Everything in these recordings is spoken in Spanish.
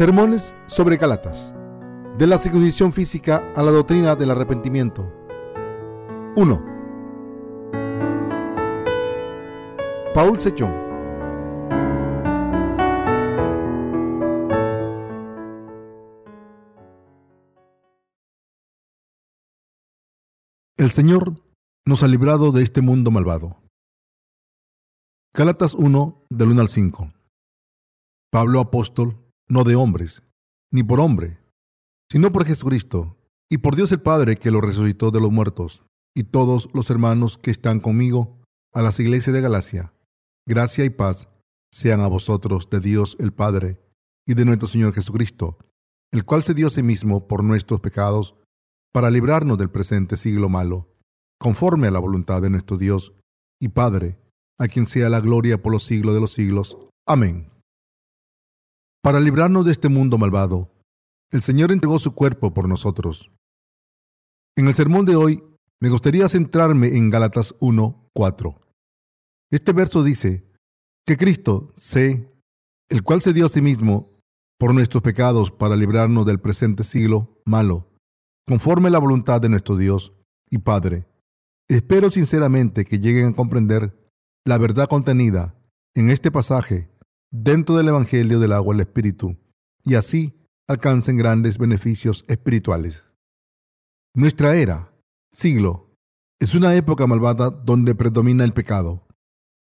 Sermones sobre Galatas. De la circuncisión física a la doctrina del arrepentimiento. 1. Paul Sechón. El Señor nos ha librado de este mundo malvado. Gálatas 1, del 1 al 5. Pablo apóstol, no de hombres, ni por hombre, sino por Jesucristo, y por Dios el Padre que lo resucitó de los muertos, y todos los hermanos que están conmigo, a las iglesias de Galacia. Gracia y paz sean a vosotros de Dios el Padre y de nuestro Señor Jesucristo, el cual se dio a sí mismo por nuestros pecados, para librarnos del presente siglo malo, conforme a la voluntad de nuestro Dios y Padre, a quien sea la gloria por los siglos de los siglos. Amén. Para librarnos de este mundo malvado, el Señor entregó su cuerpo por nosotros. En el sermón de hoy me gustaría centrarme en Gálatas 1, 4. Este verso dice que Cristo, sé, el cual se dio a sí mismo por nuestros pecados para librarnos del presente siglo malo, conforme la voluntad de nuestro Dios y Padre. Espero sinceramente que lleguen a comprender la verdad contenida en este pasaje dentro del Evangelio del agua el Espíritu, y así alcancen grandes beneficios espirituales. Nuestra era, siglo, es una época malvada donde predomina el pecado.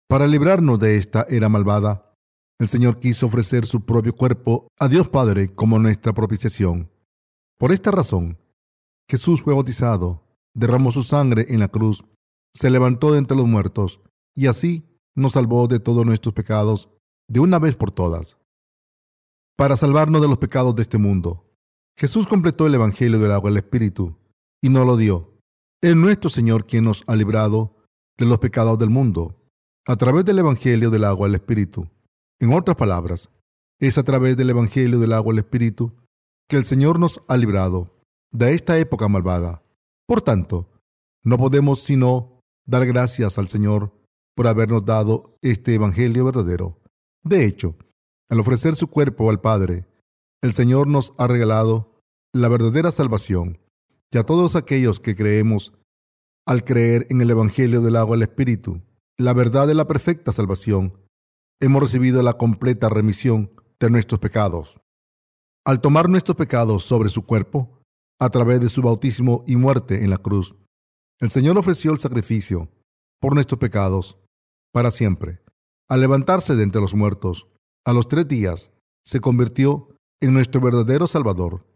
Para librarnos de esta era malvada, el Señor quiso ofrecer su propio cuerpo a Dios Padre como nuestra propiciación. Por esta razón, Jesús fue bautizado, derramó su sangre en la cruz, se levantó de entre los muertos y así nos salvó de todos nuestros pecados de una vez por todas. Para salvarnos de los pecados de este mundo, Jesús completó el Evangelio del agua y el Espíritu y nos lo dio. Es nuestro Señor quien nos ha librado de los pecados del mundo a través del Evangelio del agua y el Espíritu. En otras palabras, es a través del Evangelio del agua y el Espíritu que el Señor nos ha librado de esta época malvada. Por tanto, no podemos sino dar gracias al Señor por habernos dado este Evangelio verdadero. De hecho, al ofrecer su cuerpo al Padre, el Señor nos ha regalado la verdadera salvación y a todos aquellos que creemos al creer en el Evangelio del agua el Espíritu, la verdad de la perfecta salvación, hemos recibido la completa remisión de nuestros pecados. Al tomar nuestros pecados sobre su cuerpo, a través de su bautismo y muerte en la cruz, el Señor ofreció el sacrificio por nuestros pecados para siempre. Al levantarse de entre los muertos, a los tres días, se convirtió en nuestro verdadero Salvador.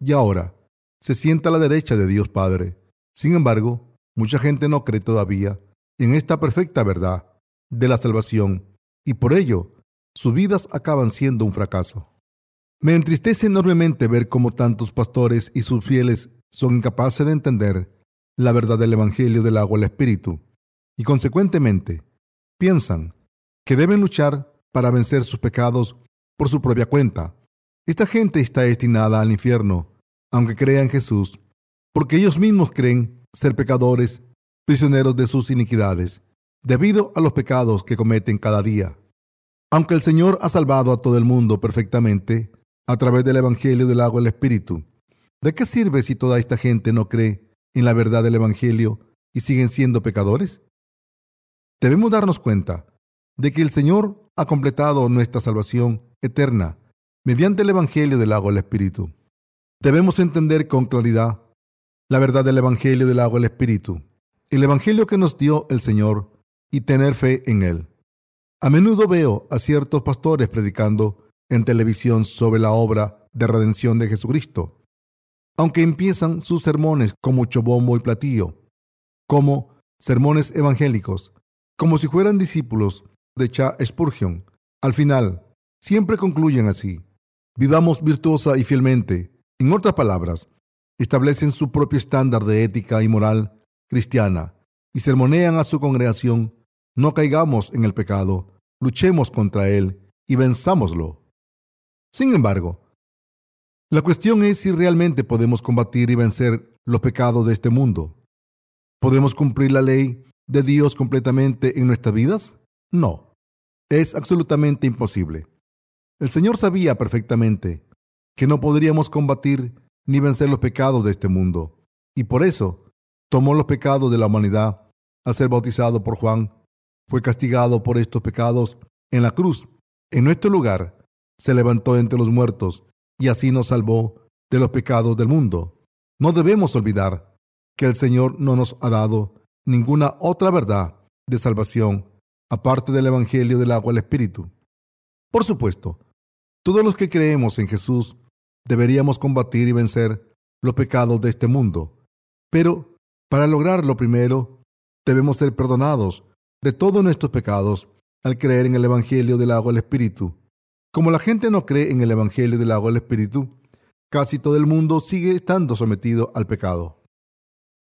Y ahora se sienta a la derecha de Dios Padre. Sin embargo, mucha gente no cree todavía en esta perfecta verdad de la salvación y por ello sus vidas acaban siendo un fracaso. Me entristece enormemente ver cómo tantos pastores y sus fieles son incapaces de entender la verdad del Evangelio del agua el Espíritu y consecuentemente piensan que deben luchar para vencer sus pecados por su propia cuenta. Esta gente está destinada al infierno, aunque crea en Jesús, porque ellos mismos creen ser pecadores, prisioneros de sus iniquidades, debido a los pecados que cometen cada día. Aunque el Señor ha salvado a todo el mundo perfectamente a través del Evangelio del agua y Espíritu, ¿de qué sirve si toda esta gente no cree en la verdad del Evangelio y siguen siendo pecadores? Debemos darnos cuenta de que el Señor ha completado nuestra salvación eterna mediante el Evangelio del agua y el Espíritu. Debemos entender con claridad la verdad del Evangelio del agua y el Espíritu, el Evangelio que nos dio el Señor y tener fe en él. A menudo veo a ciertos pastores predicando en televisión sobre la obra de redención de Jesucristo, aunque empiezan sus sermones con mucho bombo y platillo, como sermones evangélicos, como si fueran discípulos de Cha Spurgeon. Al final, siempre concluyen así. Vivamos virtuosa y fielmente. En otras palabras, establecen su propio estándar de ética y moral cristiana y sermonean a su congregación. No caigamos en el pecado, luchemos contra él y venzámoslo. Sin embargo, la cuestión es si realmente podemos combatir y vencer los pecados de este mundo. ¿Podemos cumplir la ley de Dios completamente en nuestras vidas? No, es absolutamente imposible. El Señor sabía perfectamente que no podríamos combatir ni vencer los pecados de este mundo. Y por eso tomó los pecados de la humanidad al ser bautizado por Juan. Fue castigado por estos pecados en la cruz. En nuestro lugar se levantó entre los muertos y así nos salvó de los pecados del mundo. No debemos olvidar que el Señor no nos ha dado ninguna otra verdad de salvación aparte del Evangelio del agua el Espíritu. Por supuesto, todos los que creemos en Jesús deberíamos combatir y vencer los pecados de este mundo. Pero para lograr lo primero, debemos ser perdonados de todos nuestros pecados al creer en el Evangelio del agua el Espíritu. Como la gente no cree en el Evangelio del agua el Espíritu, casi todo el mundo sigue estando sometido al pecado.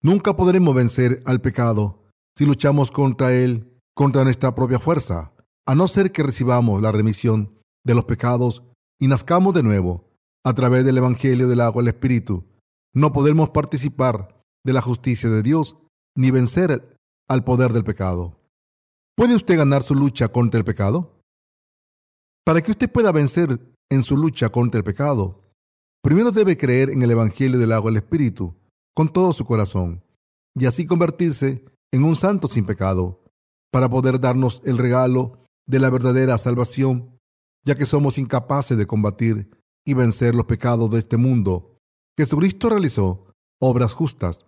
Nunca podremos vencer al pecado si luchamos contra él, contra nuestra propia fuerza, a no ser que recibamos la remisión de los pecados y nazcamos de nuevo a través del Evangelio del agua y el Espíritu. No podemos participar de la justicia de Dios ni vencer al poder del pecado. ¿Puede usted ganar su lucha contra el pecado? Para que usted pueda vencer en su lucha contra el pecado, primero debe creer en el Evangelio del agua y el Espíritu con todo su corazón y así convertirse en un santo sin pecado para poder darnos el regalo de la verdadera salvación, ya que somos incapaces de combatir y vencer los pecados de este mundo. Jesucristo realizó obras justas.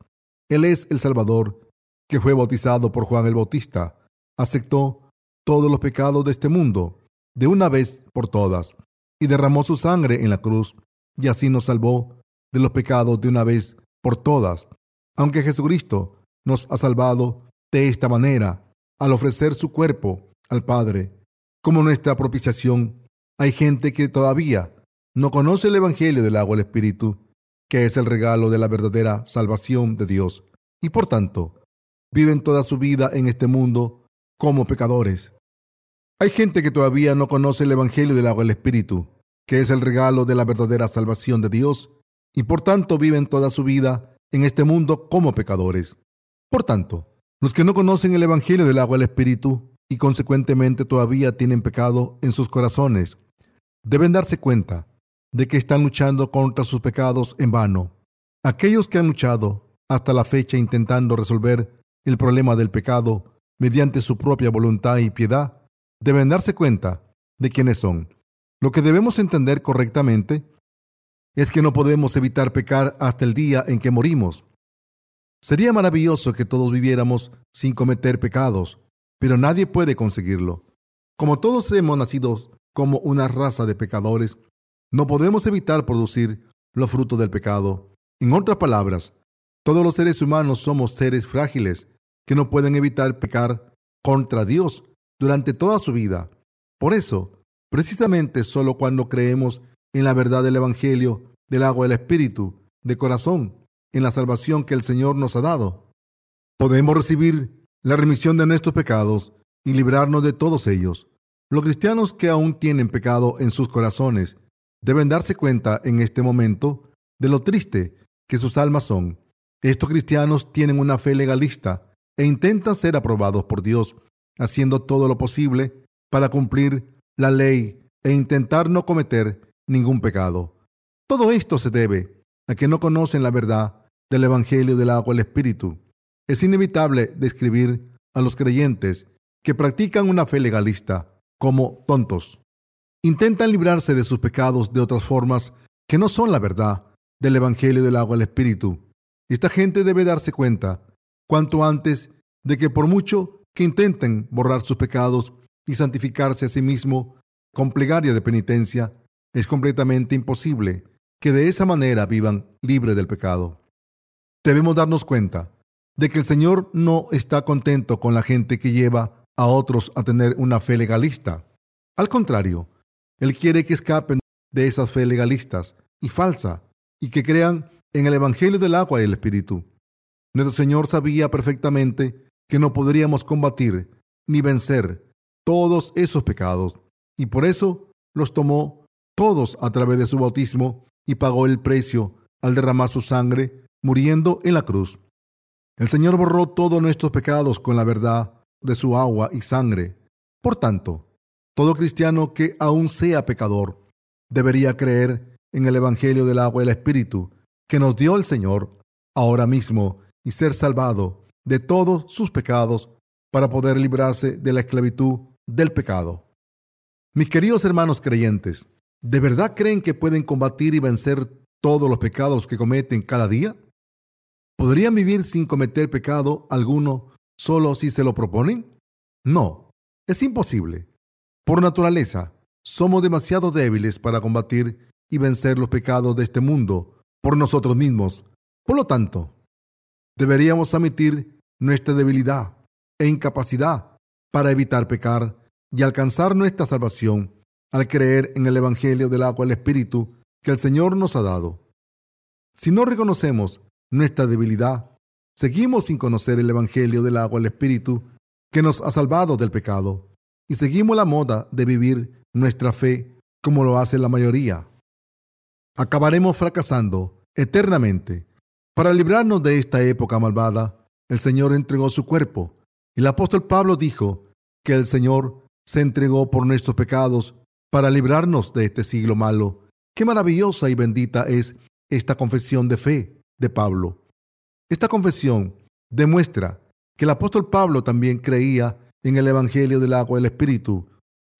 Él es el Salvador que fue bautizado por Juan el Bautista, aceptó todos los pecados de este mundo de una vez por todas y derramó su sangre en la cruz y así nos salvó de los pecados de una vez por todas. Aunque Jesucristo nos ha salvado de esta manera al ofrecer su cuerpo al Padre como nuestra propiciación, hay gente que todavía no conoce el Evangelio del agua del Espíritu, que es el regalo de la verdadera salvación de Dios, y por tanto viven toda su vida en este mundo como pecadores. Hay gente que todavía no conoce el Evangelio del agua del Espíritu, que es el regalo de la verdadera salvación de Dios, y por tanto viven toda su vida en este mundo como pecadores. Por tanto, los que no conocen el Evangelio del agua del Espíritu y consecuentemente todavía tienen pecado en sus corazones, deben darse cuenta de que están luchando contra sus pecados en vano. Aquellos que han luchado hasta la fecha intentando resolver el problema del pecado mediante su propia voluntad y piedad, deben darse cuenta de quiénes son. Lo que debemos entender correctamente es que no podemos evitar pecar hasta el día en que morimos. Sería maravilloso que todos viviéramos sin cometer pecados, pero nadie puede conseguirlo. Como todos hemos nacido como una raza de pecadores, no podemos evitar producir los frutos del pecado. En otras palabras, todos los seres humanos somos seres frágiles que no pueden evitar pecar contra Dios durante toda su vida. Por eso, precisamente solo cuando creemos en la verdad del Evangelio, del agua del Espíritu, de corazón, en la salvación que el Señor nos ha dado, podemos recibir la remisión de nuestros pecados y librarnos de todos ellos. Los cristianos que aún tienen pecado en sus corazones deben darse cuenta en este momento de lo triste que sus almas son. Estos cristianos tienen una fe legalista e intentan ser aprobados por Dios, haciendo todo lo posible para cumplir la ley e intentar no cometer ningún pecado. Todo esto se debe a que no conocen la verdad del Evangelio del agua el Espíritu. Es inevitable describir a los creyentes que practican una fe legalista como tontos. Intentan librarse de sus pecados de otras formas que no son la verdad del Evangelio del agua el Espíritu. Esta gente debe darse cuenta cuanto antes de que por mucho que intenten borrar sus pecados y santificarse a sí mismo con plegaria de penitencia, es completamente imposible que de esa manera vivan libres del pecado. Debemos darnos cuenta de que el Señor no está contento con la gente que lleva a otros a tener una fe legalista. Al contrario, Él quiere que escapen de esas fe legalistas y falsa y que crean en el Evangelio del agua y el Espíritu. Nuestro Señor sabía perfectamente que no podríamos combatir ni vencer todos esos pecados y por eso los tomó todos a través de su bautismo y pagó el precio al derramar su sangre, muriendo en la cruz. El Señor borró todos nuestros pecados con la verdad de su agua y sangre. Por tanto, todo cristiano que aún sea pecador debería creer en el Evangelio del agua y el Espíritu que nos dio el Señor ahora mismo y ser salvado de todos sus pecados para poder librarse de la esclavitud del pecado. Mis queridos hermanos creyentes, ¿de verdad creen que pueden combatir y vencer todos los pecados que cometen cada día? ¿Podrían vivir sin cometer pecado alguno solo si se lo proponen? No, es imposible. Por naturaleza, somos demasiado débiles para combatir y vencer los pecados de este mundo por nosotros mismos. Por lo tanto, deberíamos admitir nuestra debilidad e incapacidad para evitar pecar y alcanzar nuestra salvación al creer en el Evangelio del agua y el Espíritu que el Señor nos ha dado. Si no reconocemos nuestra debilidad, seguimos sin conocer el Evangelio del agua y el Espíritu que nos ha salvado del pecado y seguimos la moda de vivir nuestra fe como lo hace la mayoría. Acabaremos fracasando eternamente. Para librarnos de esta época malvada, el Señor entregó su cuerpo. El apóstol Pablo dijo que el Señor se entregó por nuestros pecados para librarnos de este siglo malo. Qué maravillosa y bendita es esta confesión de fe de Pablo. Esta confesión demuestra que el apóstol Pablo también creía en el Evangelio del agua y el Espíritu.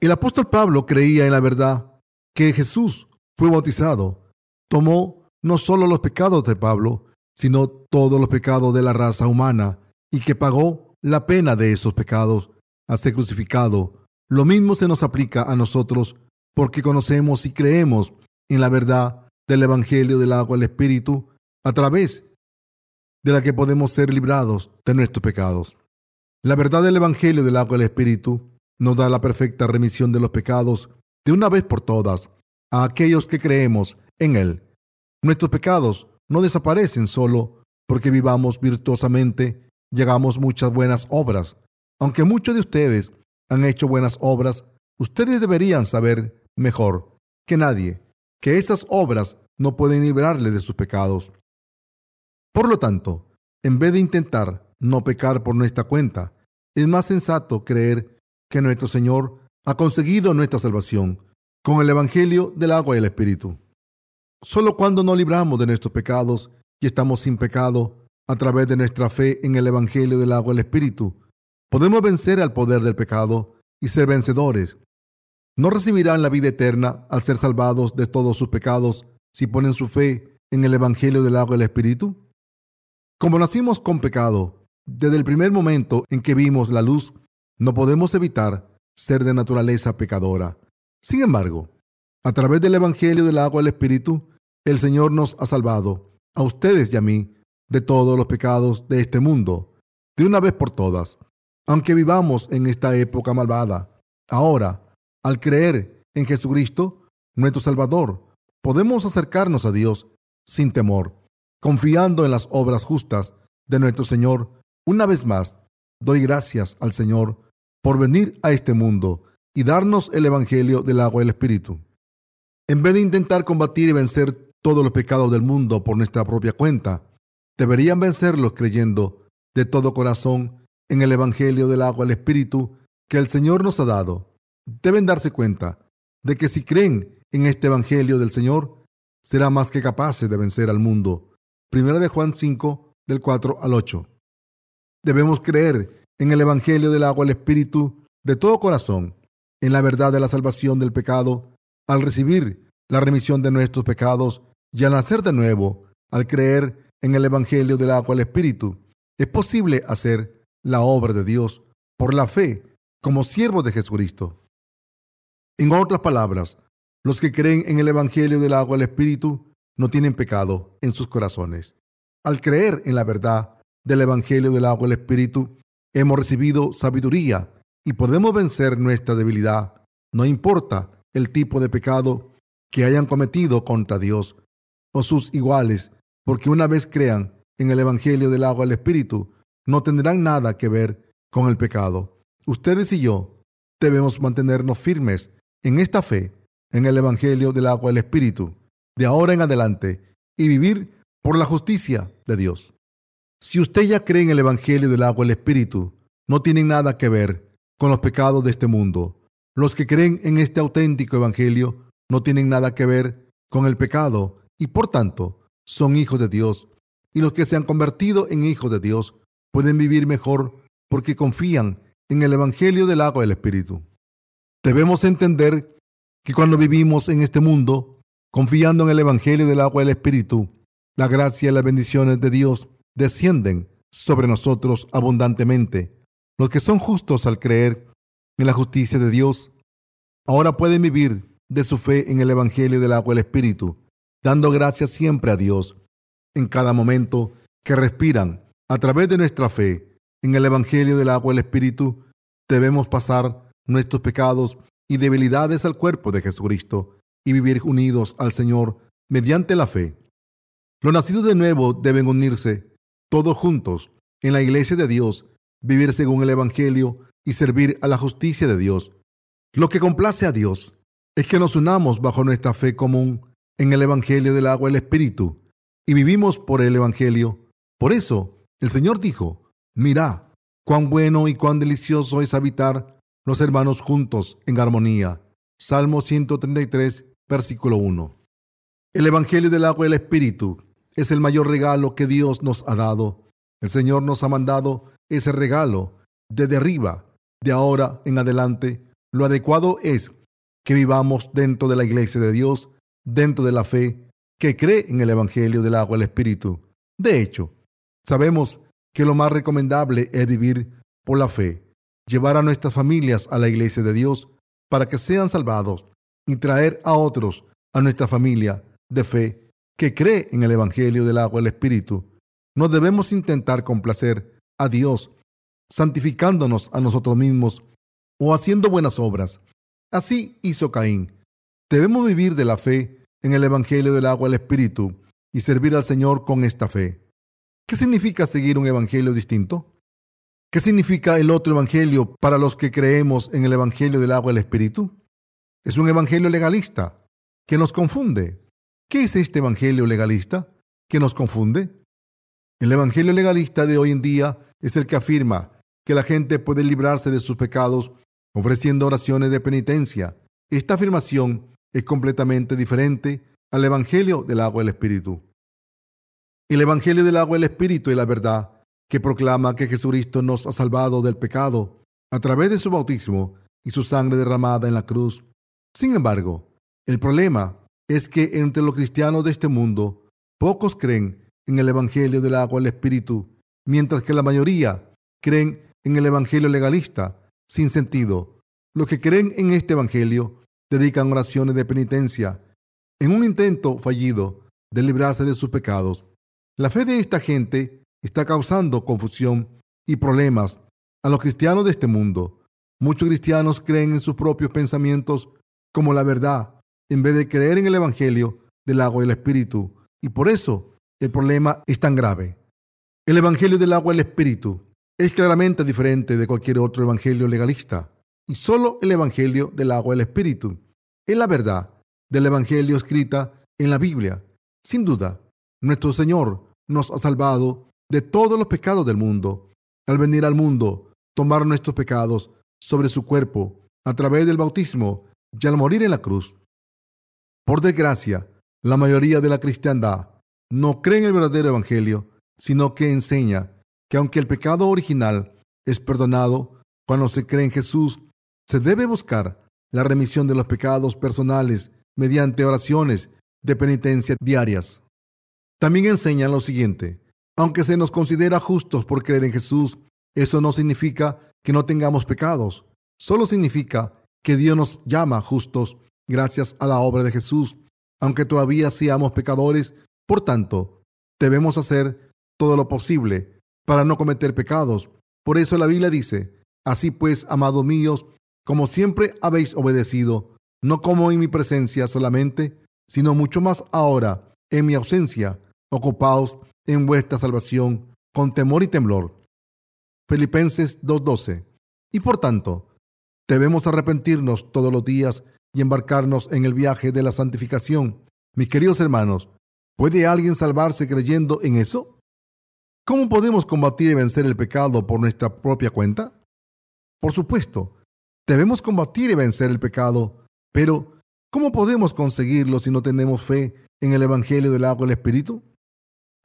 El apóstol Pablo creía en la verdad que Jesús fue bautizado, tomó no solo los pecados de Pablo, sino todos los pecados de la raza humana y que pagó la pena de esos pecados a ser crucificado. Lo mismo se nos aplica a nosotros porque conocemos y creemos en la verdad del Evangelio del agua y el Espíritu a través de la que podemos ser librados de nuestros pecados. La verdad del Evangelio del agua y el Espíritu nos da la perfecta remisión de los pecados de una vez por todas a aquellos que creemos en Él. Nuestros pecados no desaparecen solo porque vivamos virtuosamente y hagamos muchas buenas obras. Aunque muchos de ustedes han hecho buenas obras, ustedes deberían saber mejor que nadie que esas obras no pueden librarle de sus pecados. Por lo tanto, en vez de intentar no pecar por nuestra cuenta, es más sensato creer que nuestro Señor ha conseguido nuestra salvación con el Evangelio del agua y el Espíritu. Solo cuando nos libramos de nuestros pecados y estamos sin pecado a través de nuestra fe en el Evangelio del agua y el Espíritu, podemos vencer al poder del pecado y ser vencedores. No recibirán la vida eterna al ser salvados de todos sus pecados si ponen su fe en el Evangelio del agua y el Espíritu. Como nacimos con pecado, desde el primer momento en que vimos la luz, no podemos evitar ser de naturaleza pecadora. Sin embargo, a través del Evangelio del agua y el Espíritu, el Señor nos ha salvado, a ustedes y a mí, de todos los pecados de este mundo, de una vez por todas. Aunque vivamos en esta época malvada, ahora, al creer en Jesucristo, nuestro Salvador, podemos acercarnos a Dios sin temor confiando en las obras justas de nuestro Señor. Una vez más, doy gracias al Señor por venir a este mundo y darnos el Evangelio del agua y el Espíritu. En vez de intentar combatir y vencer todos los pecados del mundo por nuestra propia cuenta, deberían vencerlos creyendo de todo corazón en el Evangelio del agua y el Espíritu que el Señor nos ha dado. Deben darse cuenta de que si creen en este Evangelio del Señor, será más que capaces de vencer al mundo Primera de Juan 5, del 4 al 8. Debemos creer en el Evangelio del agua al Espíritu de todo corazón, en la verdad de la salvación del pecado, al recibir la remisión de nuestros pecados y al nacer de nuevo, al creer en el Evangelio del agua al Espíritu. Es posible hacer la obra de Dios por la fe como siervo de Jesucristo. En otras palabras, los que creen en el Evangelio del agua al Espíritu no tienen pecado en sus corazones. Al creer en la verdad del Evangelio del agua y el Espíritu, hemos recibido sabiduría y podemos vencer nuestra debilidad. No importa el tipo de pecado que hayan cometido contra Dios o sus iguales, porque una vez crean en el Evangelio del agua y el Espíritu, no tendrán nada que ver con el pecado. Ustedes y yo debemos mantenernos firmes en esta fe, en el Evangelio del agua y el Espíritu de ahora en adelante y vivir por la justicia de Dios. Si usted ya cree en el Evangelio del agua y el Espíritu, no tienen nada que ver con los pecados de este mundo. Los que creen en este auténtico Evangelio no tienen nada que ver con el pecado y por tanto son hijos de Dios. Y los que se han convertido en hijos de Dios pueden vivir mejor porque confían en el Evangelio del agua del Espíritu. Debemos entender que cuando vivimos en este mundo, confiando en el Evangelio del agua del Espíritu, la gracia y las bendiciones de Dios descienden sobre nosotros abundantemente. Los que son justos al creer en la justicia de Dios, ahora pueden vivir de su fe en el Evangelio del agua del Espíritu, dando gracias siempre a Dios en cada momento que respiran a través de nuestra fe en el Evangelio del agua del Espíritu. Debemos pasar nuestros pecados y debilidades al cuerpo de Jesucristo y vivir unidos al Señor mediante la fe. Los nacidos de nuevo deben unirse todos juntos en la iglesia de Dios, vivir según el Evangelio y servir a la justicia de Dios. Lo que complace a Dios es que nos unamos bajo nuestra fe común en el Evangelio del agua y el Espíritu y vivimos por el Evangelio. Por eso, el Señor dijo, mira, cuán bueno y cuán delicioso es habitar los hermanos juntos en armonía. Salmo 133, versículo 1. El Evangelio del agua y el Espíritu es el mayor regalo que Dios nos ha dado. El Señor nos ha mandado ese regalo desde arriba. De ahora en adelante, lo adecuado es que vivamos dentro de la iglesia de Dios, dentro de la fe que cree en el Evangelio del agua y el Espíritu. De hecho, sabemos que lo más recomendable es vivir por la fe, llevar a nuestras familias a la iglesia de Dios para que sean salvados y traer a otros a nuestra familia de fe que cree en el Evangelio del agua y el Espíritu, no debemos intentar complacer a Dios, santificándonos a nosotros mismos o haciendo buenas obras. Así hizo Caín. Debemos vivir de la fe en el Evangelio del agua y el Espíritu y servir al Señor con esta fe. ¿Qué significa seguir un Evangelio distinto? ¿Qué significa el otro Evangelio para los que creemos en el Evangelio del agua y el Espíritu? Es un Evangelio legalista que nos confunde. ¿Qué es este Evangelio legalista que nos confunde? El Evangelio legalista de hoy en día es el que afirma que la gente puede librarse de sus pecados ofreciendo oraciones de penitencia. Esta afirmación es completamente diferente al Evangelio del agua y el Espíritu. El Evangelio del agua y el Espíritu es la verdad que proclama que Jesucristo nos ha salvado del pecado a través de su bautismo y su sangre derramada en la cruz. Sin embargo, el problema es que entre los cristianos de este mundo, pocos creen en el Evangelio del agua y el Espíritu, mientras que la mayoría creen en el Evangelio legalista, sin sentido. Los que creen en este Evangelio dedican oraciones de penitencia en un intento fallido de librarse de sus pecados. La fe de esta gente está causando confusión y problemas a los cristianos de este mundo. Muchos cristianos creen en sus propios pensamientos como la verdad en vez de creer en el Evangelio del agua y el Espíritu. Y por eso el problema es tan grave. El Evangelio del agua y el Espíritu es claramente diferente de cualquier otro Evangelio legalista. Y solo el Evangelio del agua y el Espíritu es la verdad del Evangelio escrita en la Biblia. Sin duda, nuestro Señor nos ha salvado de todos los pecados del mundo. Al venir al mundo, tomar nuestros pecados sobre su cuerpo a través del bautismo y al morir en la cruz. Por desgracia, la mayoría de la cristiandad no cree en el verdadero Evangelio, sino que enseña que aunque el pecado original es perdonado cuando se cree en Jesús, se debe buscar la remisión de los pecados personales mediante oraciones de penitencia diarias. También enseña lo siguiente, aunque se nos considera justos por creer en Jesús, eso no significa que no tengamos pecados, solo significa que Dios nos llama justos gracias a la obra de Jesús, aunque todavía seamos pecadores. Por tanto, debemos hacer todo lo posible para no cometer pecados. Por eso la Biblia dice, así pues, amados míos, como siempre habéis obedecido, no como en mi presencia solamente, sino mucho más ahora en mi ausencia, ocupaos en vuestra salvación con temor y temblor. Filipenses 2.12. Y por tanto, debemos arrepentirnos todos los días y embarcarnos en el viaje de la santificación. Mis queridos hermanos, ¿puede alguien salvarse creyendo en eso? ¿Cómo podemos combatir y vencer el pecado por nuestra propia cuenta? Por supuesto, debemos combatir y vencer el pecado, pero ¿Cómo podemos conseguirlo si no tenemos fe en el Evangelio del agua y el Espíritu?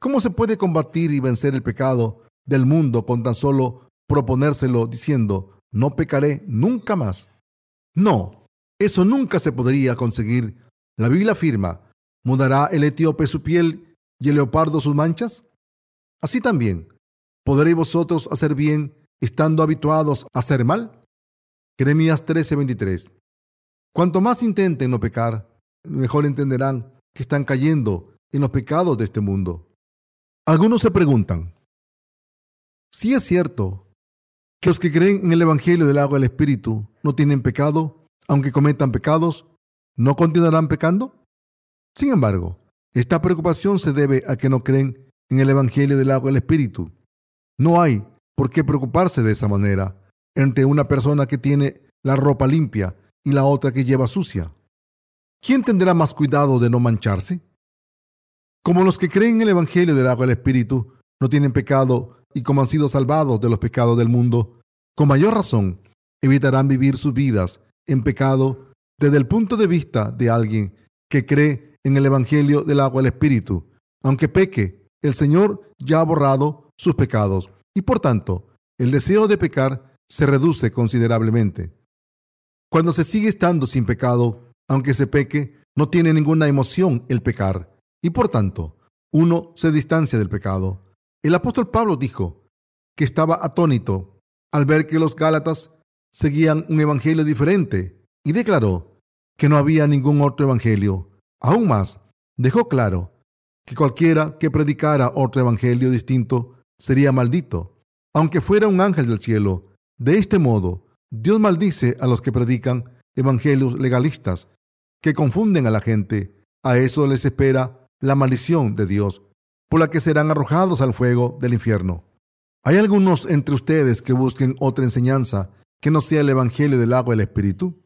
¿Cómo se puede combatir y vencer el pecado del mundo con tan solo proponérselo diciendo, no pecaré nunca más? No, eso nunca se podría conseguir. La Biblia afirma, ¿mudará el etíope su piel y el leopardo sus manchas? Así también, ¿podréis vosotros hacer bien estando habituados a hacer mal? Jeremías 13:23 Cuanto más intenten no pecar, mejor entenderán que están cayendo en los pecados de este mundo. Algunos se preguntan, si es cierto que los que creen en el Evangelio del agua del Espíritu no tienen pecado, aunque cometan pecados, ¿no continuarán pecando? Sin embargo, esta preocupación se debe a que no creen en el Evangelio del agua del Espíritu. No hay por qué preocuparse de esa manera entre una persona que tiene la ropa limpia y la otra que lleva sucia. ¿Quién tendrá más cuidado de no mancharse? Como los que creen en el Evangelio del agua del Espíritu no tienen pecado y como han sido salvados de los pecados del mundo, con mayor razón evitarán vivir sus vidas en pecado desde el punto de vista de alguien que cree en el Evangelio del agua del Espíritu. Aunque peque, el Señor ya ha borrado sus pecados y por tanto el deseo de pecar se reduce considerablemente. Cuando se sigue estando sin pecado, aunque se peque, no tiene ninguna emoción el pecar, y por tanto, uno se distancia del pecado. El apóstol Pablo dijo que estaba atónito al ver que los Gálatas seguían un evangelio diferente y declaró que no había ningún otro evangelio. Aún más, dejó claro que cualquiera que predicara otro evangelio distinto sería maldito, aunque fuera un ángel del cielo. De este modo, Dios maldice a los que predican evangelios legalistas, que confunden a la gente. A eso les espera la maldición de Dios, por la que serán arrojados al fuego del infierno. ¿Hay algunos entre ustedes que busquen otra enseñanza que no sea el Evangelio del agua y el Espíritu?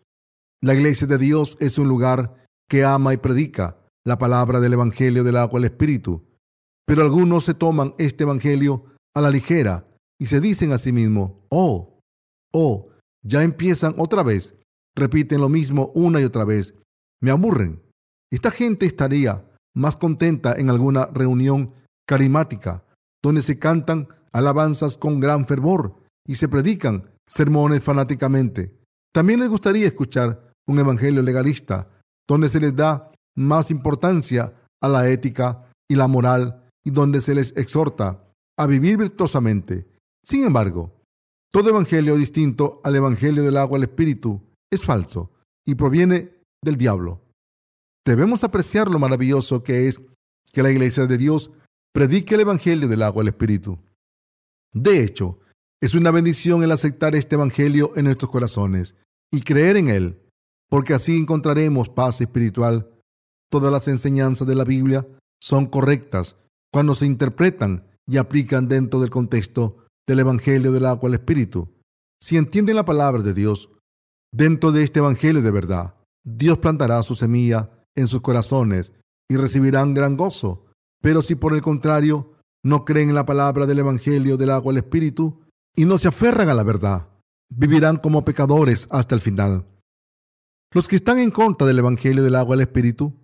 La iglesia de Dios es un lugar que ama y predica la palabra del Evangelio del agua y el Espíritu. Pero algunos se toman este Evangelio a la ligera y se dicen a sí mismos, oh, oh, ya empiezan otra vez, repiten lo mismo una y otra vez. Me aburren. Esta gente estaría más contenta en alguna reunión carismática, donde se cantan alabanzas con gran fervor y se predican sermones fanáticamente. También les gustaría escuchar un evangelio legalista, donde se les da más importancia a la ética y la moral y donde se les exhorta a vivir virtuosamente. Sin embargo, todo evangelio distinto al evangelio del agua al espíritu es falso y proviene del diablo. Debemos apreciar lo maravilloso que es que la iglesia de Dios predique el evangelio del agua al espíritu. De hecho, es una bendición el aceptar este evangelio en nuestros corazones y creer en él, porque así encontraremos paz espiritual. Todas las enseñanzas de la Biblia son correctas cuando se interpretan y aplican dentro del contexto del Evangelio del agua al Espíritu. Si entienden la palabra de Dios, dentro de este Evangelio de verdad, Dios plantará su semilla en sus corazones y recibirán gran gozo. Pero si por el contrario no creen en la palabra del Evangelio del agua al Espíritu y no se aferran a la verdad, vivirán como pecadores hasta el final. Los que están en contra del Evangelio del agua al Espíritu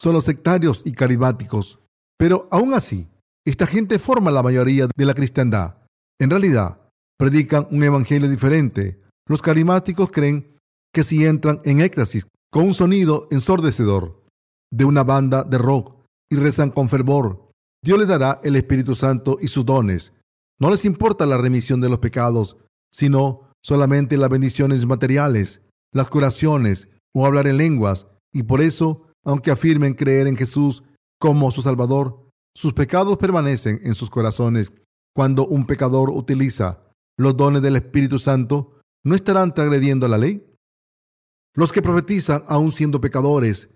son los sectarios y carismáticos, pero aún así, esta gente forma la mayoría de la cristiandad. En realidad, predican un evangelio diferente. Los carismáticos creen que si entran en éxtasis con un sonido ensordecedor de una banda de rock y rezan con fervor, Dios les dará el Espíritu Santo y sus dones. No les importa la remisión de los pecados, sino solamente las bendiciones materiales, las curaciones o hablar en lenguas, y por eso, aunque afirmen creer en Jesús como su Salvador, sus pecados permanecen en sus corazones cuando un pecador utiliza los dones del Espíritu Santo, ¿no estarán transgrediendo la ley? Los que profetizan, aun siendo pecadores,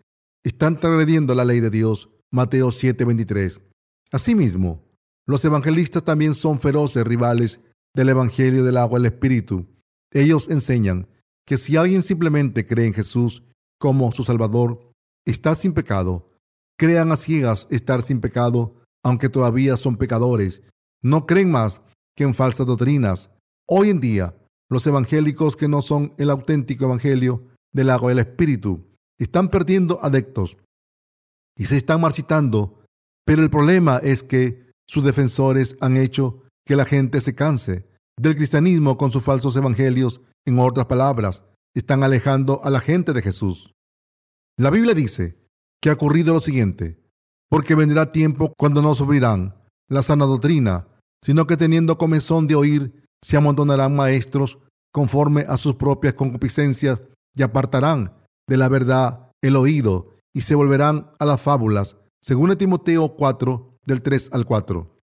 están transgrediendo la ley de Dios. Mateo 7:23. Asimismo, los evangelistas también son feroces rivales del Evangelio del agua y el Espíritu. Ellos enseñan que si alguien simplemente cree en Jesús como su Salvador, está sin pecado. Crean a ciegas estar sin pecado, aunque todavía son pecadores, no creen más que en falsas doctrinas. Hoy en día, los evangélicos que no son el auténtico evangelio del agua del Espíritu están perdiendo adeptos y se están marchitando, pero el problema es que sus defensores han hecho que la gente se canse del cristianismo con sus falsos evangelios. En otras palabras, están alejando a la gente de Jesús. La Biblia dice que ha ocurrido lo siguiente, porque vendrá tiempo cuando no sufrirán la sana doctrina, sino que teniendo comezón de oír, se amontonarán maestros conforme a sus propias concupiscencias y apartarán de la verdad el oído y se volverán a las fábulas, según Timoteo 4, del 3 al 4.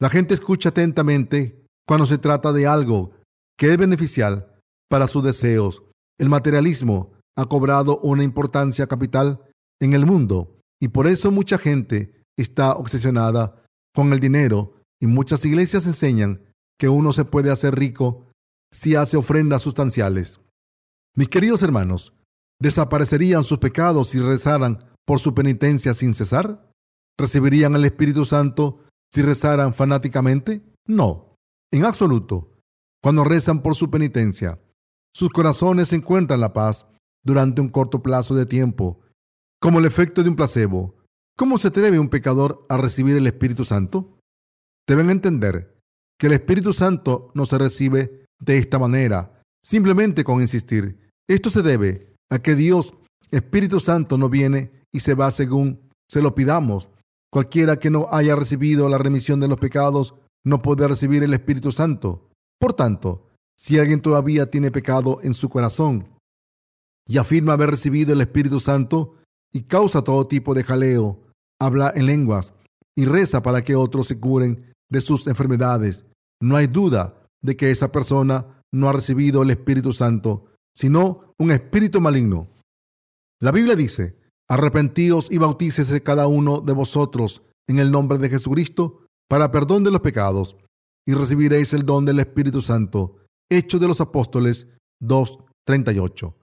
La gente escucha atentamente cuando se trata de algo que es beneficial para sus deseos. El materialismo ha cobrado una importancia capital en el mundo y por eso mucha gente está obsesionada con el dinero y muchas iglesias enseñan que uno se puede hacer rico si hace ofrendas sustanciales. Mis queridos hermanos, ¿desaparecerían sus pecados si rezaran por su penitencia sin cesar? ¿Recibirían el Espíritu Santo si rezaran fanáticamente? No, en absoluto. Cuando rezan por su penitencia, sus corazones encuentran la paz durante un corto plazo de tiempo, como el efecto de un placebo. ¿Cómo se atreve un pecador a recibir el Espíritu Santo? Deben entender que el Espíritu Santo no se recibe de esta manera, simplemente con insistir. Esto se debe a que Dios, Espíritu Santo, no viene y se va según se lo pidamos. Cualquiera que no haya recibido la remisión de los pecados no puede recibir el Espíritu Santo. Por tanto, si alguien todavía tiene pecado en su corazón y afirma haber recibido el Espíritu Santo y causa todo tipo de jaleo, habla en lenguas y reza para que otros se curen de sus enfermedades, no hay duda de que esa persona no ha recibido el Espíritu Santo, sino un espíritu maligno. La Biblia dice, arrepentíos y bautícese cada uno de vosotros en el nombre de Jesucristo para perdón de los pecados, y recibiréis el don del Espíritu Santo. Hechos de los Apóstoles 2.38.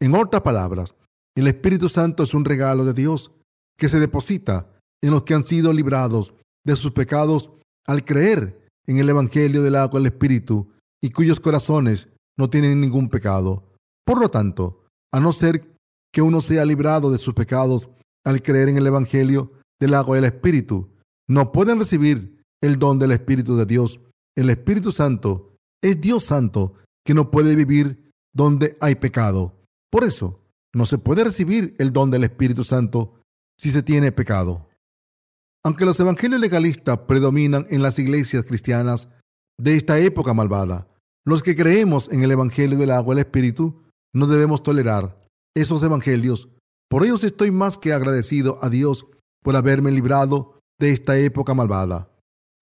En otras palabras, el Espíritu Santo es un regalo de Dios que se deposita en los que han sido librados de sus pecados al creer en el Evangelio del agua del Espíritu y cuyos corazones no tienen ningún pecado. Por lo tanto, a no ser que uno sea librado de sus pecados al creer en el Evangelio del agua del Espíritu, no pueden recibir el don del Espíritu de Dios. El Espíritu Santo es Dios Santo que no puede vivir donde hay pecado. Por eso, no se puede recibir el don del Espíritu Santo si se tiene pecado. Aunque los evangelios legalistas predominan en las iglesias cristianas de esta época malvada, los que creemos en el Evangelio del agua y el Espíritu no debemos tolerar esos evangelios. Por ellos estoy más que agradecido a Dios por haberme librado de esta época malvada.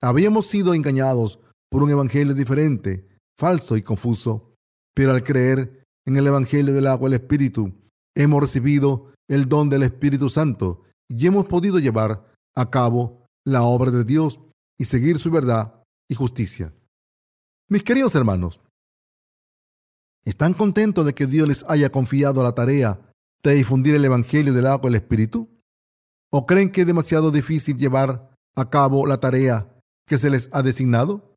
Habíamos sido engañados por un evangelio diferente, falso y confuso, pero al creer en el Evangelio del agua y el Espíritu, hemos recibido el don del Espíritu Santo y hemos podido llevar a cabo la obra de Dios y seguir su verdad y justicia. Mis queridos hermanos, ¿están contentos de que Dios les haya confiado la tarea de difundir el Evangelio del agua del Espíritu? ¿O creen que es demasiado difícil llevar a cabo la tarea que se les ha designado?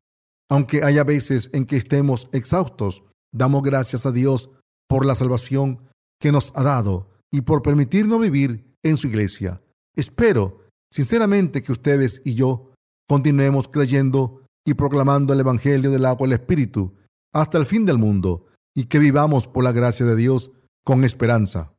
Aunque haya veces en que estemos exhaustos, damos gracias a Dios por la salvación que nos ha dado y por permitirnos vivir en su iglesia. Espero Sinceramente que ustedes y yo continuemos creyendo y proclamando el Evangelio del agua y el Espíritu hasta el fin del mundo y que vivamos por la gracia de Dios con esperanza.